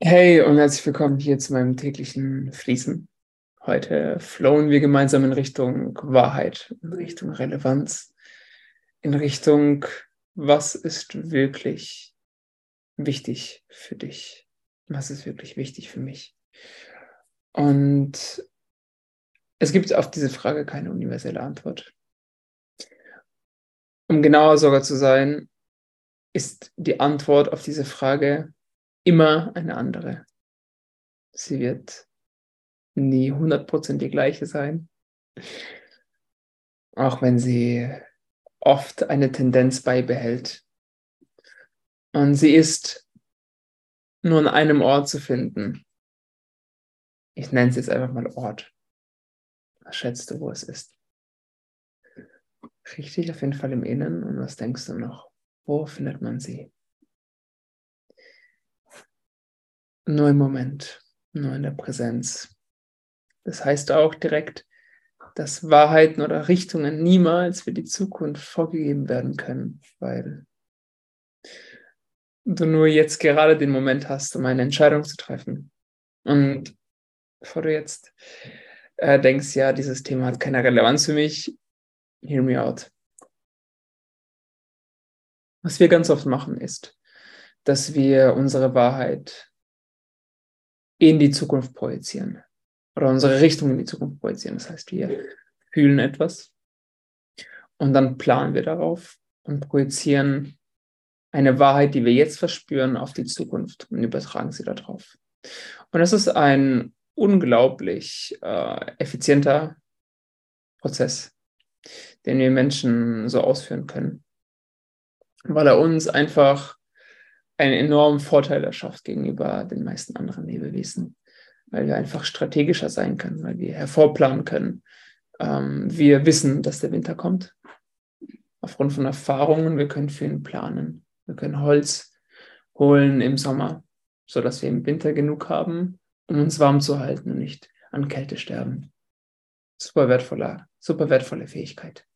Hey und herzlich willkommen hier zu meinem täglichen Fließen. Heute flowen wir gemeinsam in Richtung Wahrheit, in Richtung Relevanz, in Richtung, was ist wirklich wichtig für dich? Was ist wirklich wichtig für mich? Und es gibt auf diese Frage keine universelle Antwort. Um genauer sogar zu sein, ist die Antwort auf diese Frage immer eine andere. Sie wird nie 100% die gleiche sein, auch wenn sie oft eine Tendenz beibehält. Und sie ist nur an einem Ort zu finden. Ich nenne es jetzt einfach mal Ort. Was schätzt du, wo es ist? Richtig, auf jeden Fall im Innen. Und was denkst du noch? Wo findet man sie? Nur im Moment, nur in der Präsenz. Das heißt auch direkt, dass Wahrheiten oder Richtungen niemals für die Zukunft vorgegeben werden können, weil du nur jetzt gerade den Moment hast, um eine Entscheidung zu treffen. Und bevor du jetzt äh, denkst, ja, dieses Thema hat keine Relevanz für mich, hear me out. Was wir ganz oft machen, ist, dass wir unsere Wahrheit in die Zukunft projizieren oder unsere Richtung in die Zukunft projizieren. Das heißt, wir fühlen etwas und dann planen wir darauf und projizieren eine Wahrheit, die wir jetzt verspüren, auf die Zukunft und übertragen sie darauf. Und das ist ein unglaublich äh, effizienter Prozess, den wir Menschen so ausführen können, weil er uns einfach einen enormen Vorteil erschafft gegenüber den meisten anderen Lebewesen, weil wir einfach strategischer sein können, weil wir hervorplanen können. Ähm, wir wissen, dass der Winter kommt. Aufgrund von Erfahrungen, wir können für ihn planen. Wir können Holz holen im Sommer, sodass wir im Winter genug haben, um uns warm zu halten und nicht an Kälte sterben. Super wertvoller, super wertvolle Fähigkeit.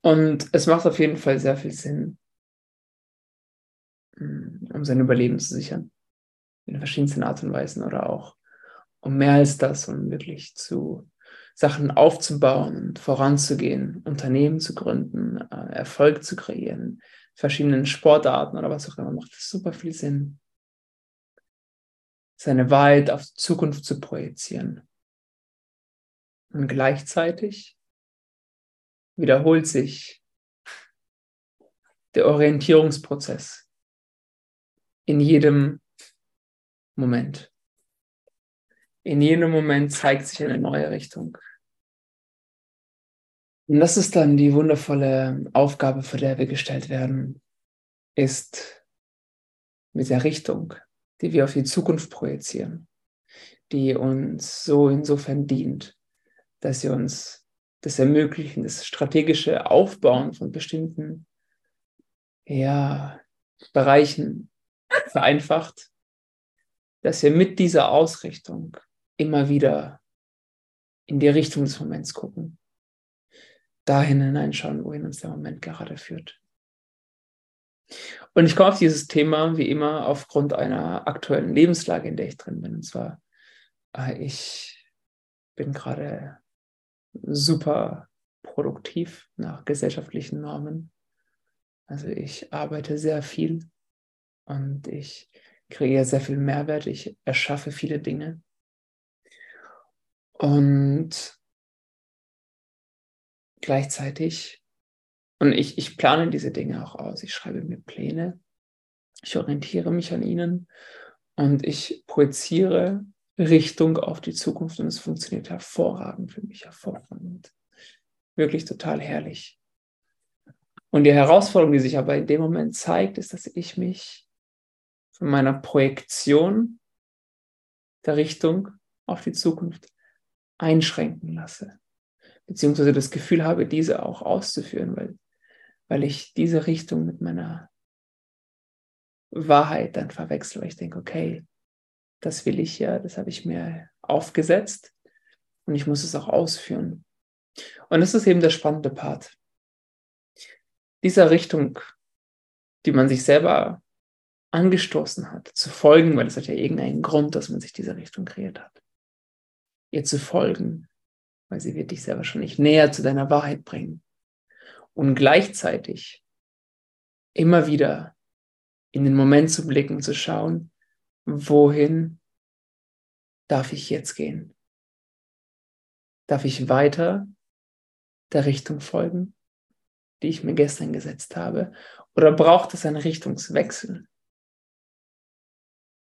Und es macht auf jeden Fall sehr viel Sinn, um sein Überleben zu sichern. In verschiedensten Art und Weisen oder auch um mehr als das, um wirklich zu Sachen aufzubauen und voranzugehen, Unternehmen zu gründen, äh, Erfolg zu kreieren, verschiedenen Sportarten oder was auch immer, macht das super viel Sinn. Seine Wahrheit auf die Zukunft zu projizieren. Und gleichzeitig wiederholt sich der Orientierungsprozess in jedem Moment. In jedem Moment zeigt sich eine neue Richtung. Und das ist dann die wundervolle Aufgabe, vor der wir gestellt werden, ist mit der Richtung, die wir auf die Zukunft projizieren, die uns so insofern dient, dass sie uns das ermöglichen, das strategische Aufbauen von bestimmten ja, Bereichen vereinfacht, dass wir mit dieser Ausrichtung immer wieder in die Richtung des Moments gucken, dahin hineinschauen, wohin uns der Moment gerade führt. Und ich komme auf dieses Thema wie immer aufgrund einer aktuellen Lebenslage, in der ich drin bin. Und zwar, äh, ich bin gerade super produktiv nach gesellschaftlichen Normen. Also ich arbeite sehr viel und ich kreiere sehr viel Mehrwert, ich erschaffe viele Dinge. Und gleichzeitig, und ich, ich plane diese Dinge auch aus, ich schreibe mir Pläne, ich orientiere mich an ihnen und ich projiziere Richtung auf die Zukunft und es funktioniert hervorragend für mich, hervorragend. Wirklich total herrlich. Und die Herausforderung, die sich aber in dem Moment zeigt, ist, dass ich mich von meiner Projektion der Richtung auf die Zukunft einschränken lasse. Beziehungsweise das Gefühl habe, diese auch auszuführen, weil, weil ich diese Richtung mit meiner Wahrheit dann verwechsel, weil ich denke, okay, das will ich ja, das habe ich mir aufgesetzt und ich muss es auch ausführen. Und das ist eben der spannende Part. Dieser Richtung, die man sich selber angestoßen hat, zu folgen, weil es hat ja irgendeinen Grund, dass man sich diese Richtung kreiert hat. Ihr zu folgen, weil sie wird dich sehr wahrscheinlich näher zu deiner Wahrheit bringen. Und gleichzeitig immer wieder in den Moment zu blicken, zu schauen, wohin darf ich jetzt gehen? Darf ich weiter der Richtung folgen, die ich mir gestern gesetzt habe? Oder braucht es einen Richtungswechsel?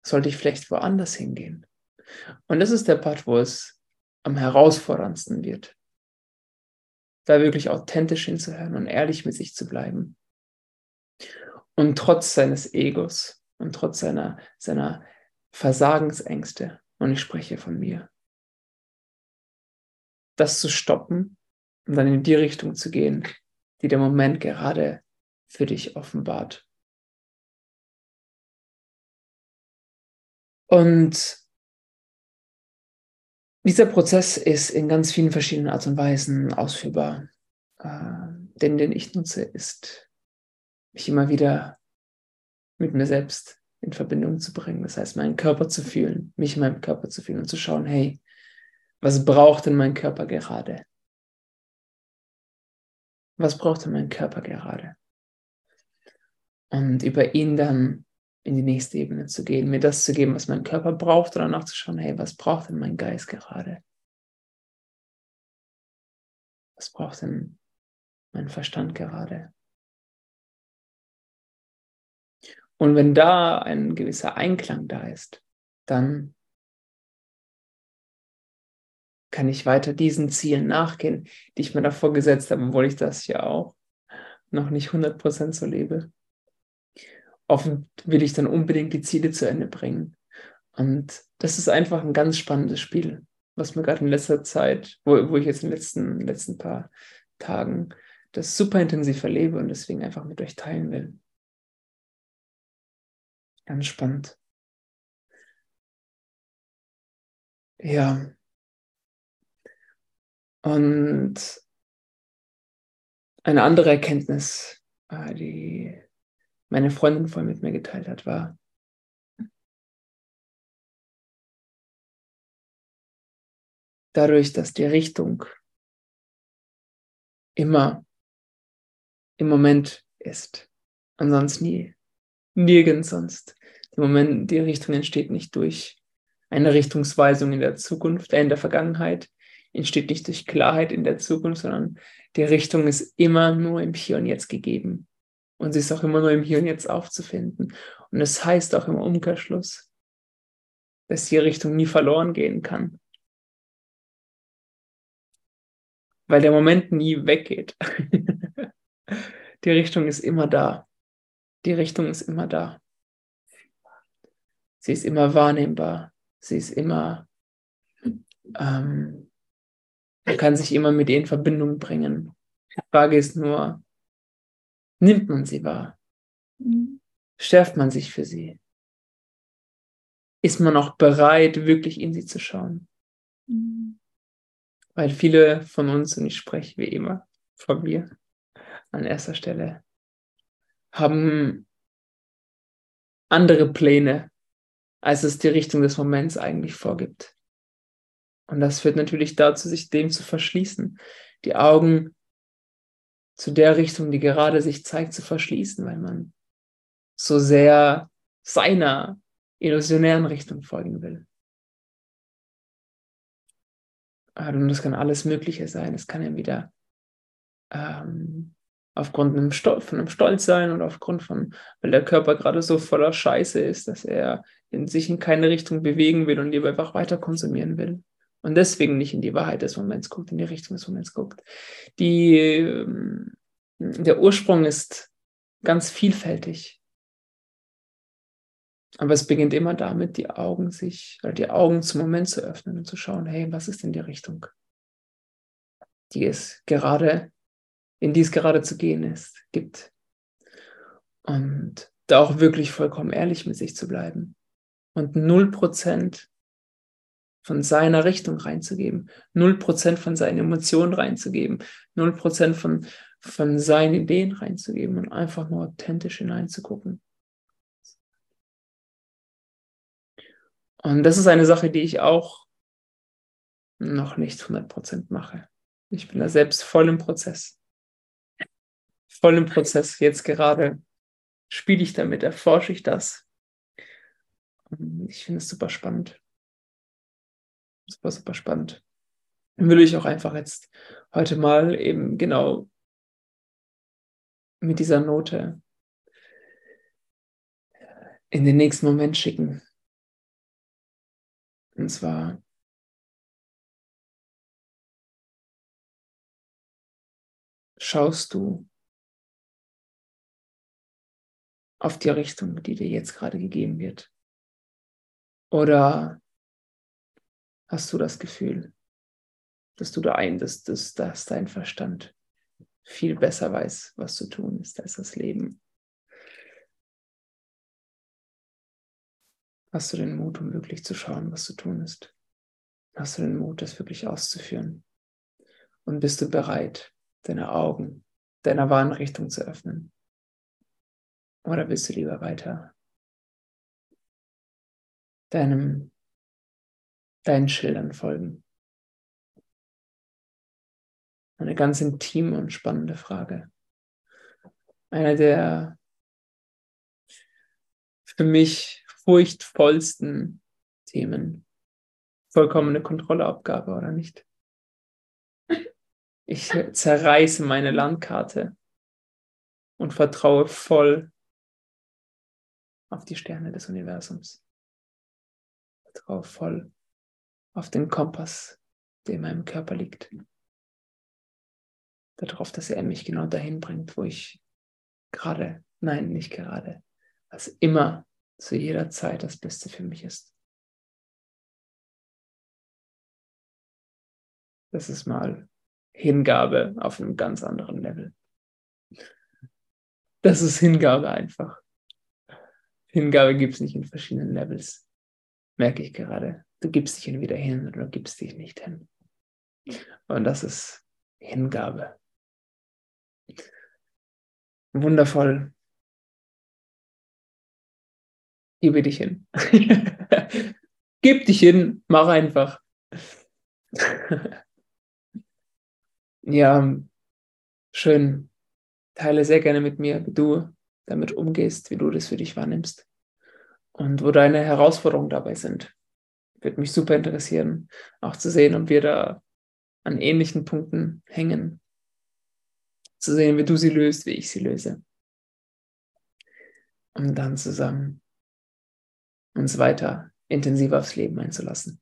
Sollte ich vielleicht woanders hingehen? Und das ist der Part, wo es am herausforderndsten wird. Da wirklich authentisch hinzuhören und ehrlich mit sich zu bleiben. Und trotz seines Egos und trotz seiner, seiner Versagensängste, und ich spreche von mir, das zu stoppen und dann in die Richtung zu gehen, die der Moment gerade für dich offenbart. Und dieser Prozess ist in ganz vielen verschiedenen Art und Weisen ausführbar. Äh, den, den ich nutze, ist, mich immer wieder mit mir selbst in Verbindung zu bringen. Das heißt, meinen Körper zu fühlen, mich in meinem Körper zu fühlen und zu schauen, hey, was braucht denn mein Körper gerade? Was braucht denn mein Körper gerade? Und über ihn dann in die nächste Ebene zu gehen, mir das zu geben, was mein Körper braucht, oder nachzuschauen, hey, was braucht denn mein Geist gerade? Was braucht denn mein Verstand gerade? Und wenn da ein gewisser Einklang da ist, dann kann ich weiter diesen Zielen nachgehen, die ich mir davor gesetzt habe, obwohl ich das ja auch noch nicht 100% so lebe. Oft will ich dann unbedingt die Ziele zu Ende bringen. Und das ist einfach ein ganz spannendes Spiel, was mir gerade in letzter Zeit, wo, wo ich jetzt in den letzten, letzten paar Tagen das super intensiv erlebe und deswegen einfach mit euch teilen will. Ganz spannend. Ja. Und eine andere Erkenntnis, äh, die meine Freundin vorhin mit mir geteilt hat, war, dadurch, dass die Richtung immer im Moment ist und sonst nie, nirgends sonst, im Moment, die Richtung entsteht nicht durch eine Richtungsweisung in der Zukunft, äh in der Vergangenheit, entsteht nicht durch Klarheit in der Zukunft, sondern die Richtung ist immer nur im Hier und Jetzt gegeben. Und sie ist auch immer nur im Hier und Jetzt aufzufinden. Und es das heißt auch im Umkehrschluss, dass die Richtung nie verloren gehen kann. Weil der Moment nie weggeht. die Richtung ist immer da. Die Richtung ist immer da. Sie ist immer wahrnehmbar. Sie ist immer, ähm, man kann sich immer mit ihr in Verbindung bringen. Die Frage ist nur, nimmt man sie wahr? Schärft man sich für sie? Ist man auch bereit, wirklich in sie zu schauen? Weil viele von uns, und ich spreche wie immer von mir an erster Stelle, haben andere Pläne als es die Richtung des Moments eigentlich vorgibt. Und das führt natürlich dazu, sich dem zu verschließen, die Augen zu der Richtung, die gerade sich zeigt, zu verschließen, weil man so sehr seiner illusionären Richtung folgen will. Und das kann alles Mögliche sein. Es kann ja wieder ähm, aufgrund einem von einem Stolz sein oder aufgrund von, weil der Körper gerade so voller Scheiße ist, dass er in sich in keine Richtung bewegen will und lieber einfach weiter konsumieren will. Und deswegen nicht in die Wahrheit des Moments guckt, in die Richtung des Moments guckt. Die, ähm, der Ursprung ist ganz vielfältig. Aber es beginnt immer damit, die Augen sich, oder die Augen zum Moment zu öffnen und zu schauen, hey, was ist denn die Richtung, die es gerade in die es gerade zu gehen ist, gibt. Und da auch wirklich vollkommen ehrlich mit sich zu bleiben und 0% von seiner Richtung reinzugeben, 0% von seinen Emotionen reinzugeben, 0% von, von seinen Ideen reinzugeben und einfach nur authentisch hineinzugucken. Und das ist eine Sache, die ich auch noch nicht 100% mache. Ich bin da selbst voll im Prozess. Voll im Prozess. Jetzt gerade spiele ich damit, erforsche ich das. Ich finde es super spannend. Super, super spannend. Dann will ich auch einfach jetzt heute mal eben genau mit dieser Note in den nächsten Moment schicken. Und zwar schaust du auf die Richtung, die dir jetzt gerade gegeben wird? Oder hast du das Gefühl, dass du da ein, dass, dass, dass dein Verstand viel besser weiß, was zu tun ist als das Leben? Hast du den Mut, um wirklich zu schauen, was zu tun ist? Hast du den Mut, das wirklich auszuführen? Und bist du bereit, deine Augen deiner wahren Richtung zu öffnen? Oder willst du lieber weiter deinem, deinen Schildern folgen? Eine ganz intime und spannende Frage. Einer der für mich furchtvollsten Themen. Vollkommene Kontrolleabgabe oder nicht? Ich zerreiße meine Landkarte und vertraue voll auf die Sterne des Universums. Vertraue voll auf den Kompass, der in meinem Körper liegt. Darauf, dass er mich genau dahin bringt, wo ich gerade, nein, nicht gerade, was immer zu jeder Zeit das Beste für mich ist. Das ist mal Hingabe auf einem ganz anderen Level. Das ist Hingabe einfach. Hingabe gibt es nicht in verschiedenen Levels. Merke ich gerade. Du gibst dich entweder hin oder du gibst dich nicht hin. Und das ist Hingabe. Wundervoll. Gebe dich hin. Gib dich hin, mach einfach. ja, schön. Teile sehr gerne mit mir, wie du damit umgehst, wie du das für dich wahrnimmst und wo deine Herausforderungen dabei sind. Würde mich super interessieren, auch zu sehen, ob wir da an ähnlichen Punkten hängen. Zu sehen, wie du sie löst, wie ich sie löse. Um dann zusammen uns weiter intensiver aufs Leben einzulassen.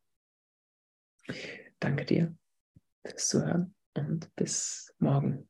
Danke dir fürs Zuhören und bis morgen.